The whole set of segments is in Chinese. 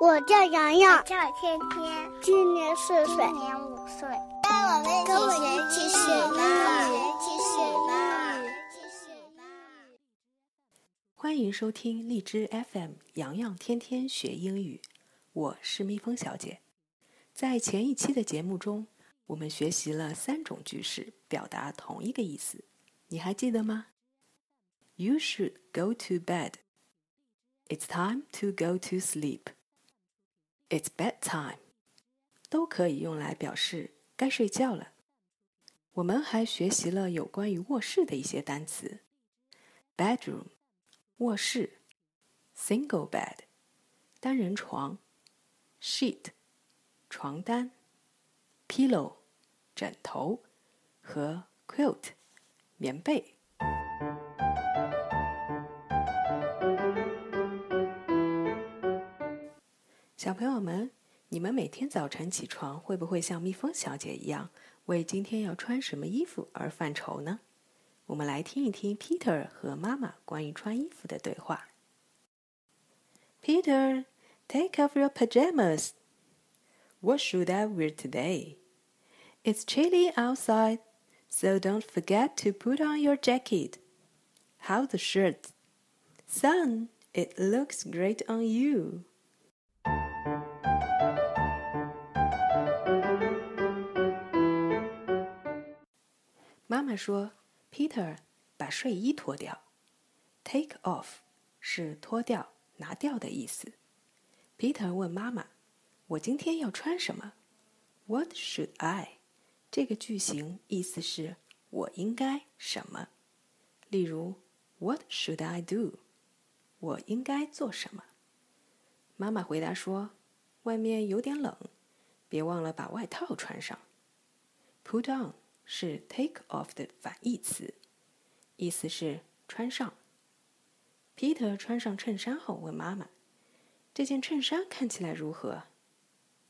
我叫洋洋，叫天天，今年四岁，今年五岁。跟我们一起学英语，一起学英语。欢迎收听荔枝 FM《洋洋天天学英语》，我是蜜蜂小姐。在前一期的节目中，我们学习了三种句式，表达同一个意思，你还记得吗？You should go to bed. It's time to go to sleep. It's bedtime. 都可以用来表示该睡觉了。我们还学习了有关于卧室的一些单词：bedroom，卧室；single bed，单人床；sheet，床单；pillow，枕头和 quilt，棉被。小朋友们，你们每天早晨起床会不会像蜜蜂小姐一样，为今天要穿什么衣服而犯愁呢？我们来听一听 Peter 和妈妈关于穿衣服的对话。Peter, take off your pajamas. What should I wear today? It's chilly outside, so don't forget to put on your jacket. How's the shirt? Son, it looks great on you. 妈说：“Peter，把睡衣脱掉。Take off 是脱掉、拿掉的意思。”Peter 问妈妈：“我今天要穿什么？”What should I？这个句型意思是我应该什么。例如：“What should I do？” 我应该做什么？妈妈回答说：“外面有点冷，别忘了把外套穿上。”Put on。是 take off 的反义词，意思是穿上。Peter 穿上衬衫后问妈妈：“这件衬衫看起来如何？”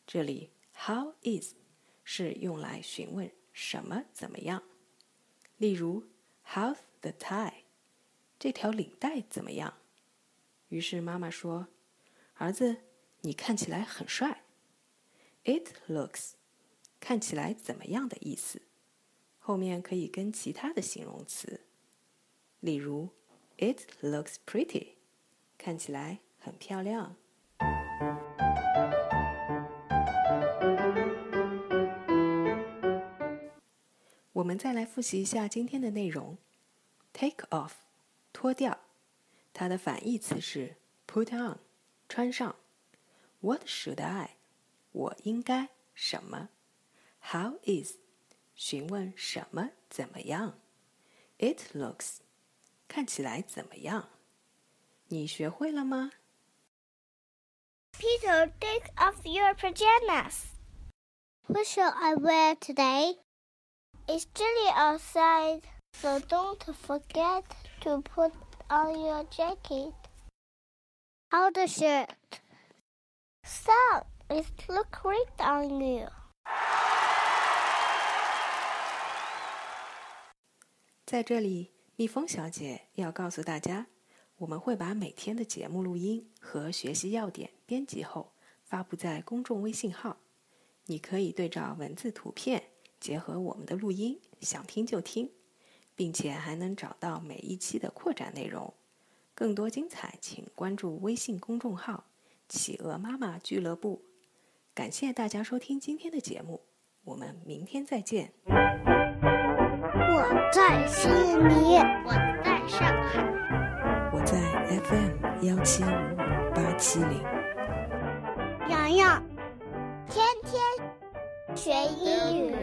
这里 how is 是用来询问什么怎么样。例如，How's the tie？这条领带怎么样？于是妈妈说：“儿子，你看起来很帅。”It looks 看起来怎么样的意思。后面可以跟其他的形容词，例如，It looks pretty，看起来很漂亮。我们再来复习一下今天的内容：Take off，脱掉，它的反义词是 put on，穿上。What should I？我应该什么？How is？询问什么怎么样？It looks，看起来怎么样？你学会了吗？Peter, take off your pajamas. What shall I wear today? It's chilly outside, so don't forget to put on your jacket. How the shirt? Son, it looks great on you. 在这里，蜜蜂小姐要告诉大家，我们会把每天的节目录音和学习要点编辑后发布在公众微信号。你可以对照文字、图片，结合我们的录音，想听就听，并且还能找到每一期的扩展内容。更多精彩，请关注微信公众号“企鹅妈妈俱乐部”。感谢大家收听今天的节目，我们明天再见。我在悉尼，我在上海，我在 FM 幺七五五八七零。洋洋，天天学英语。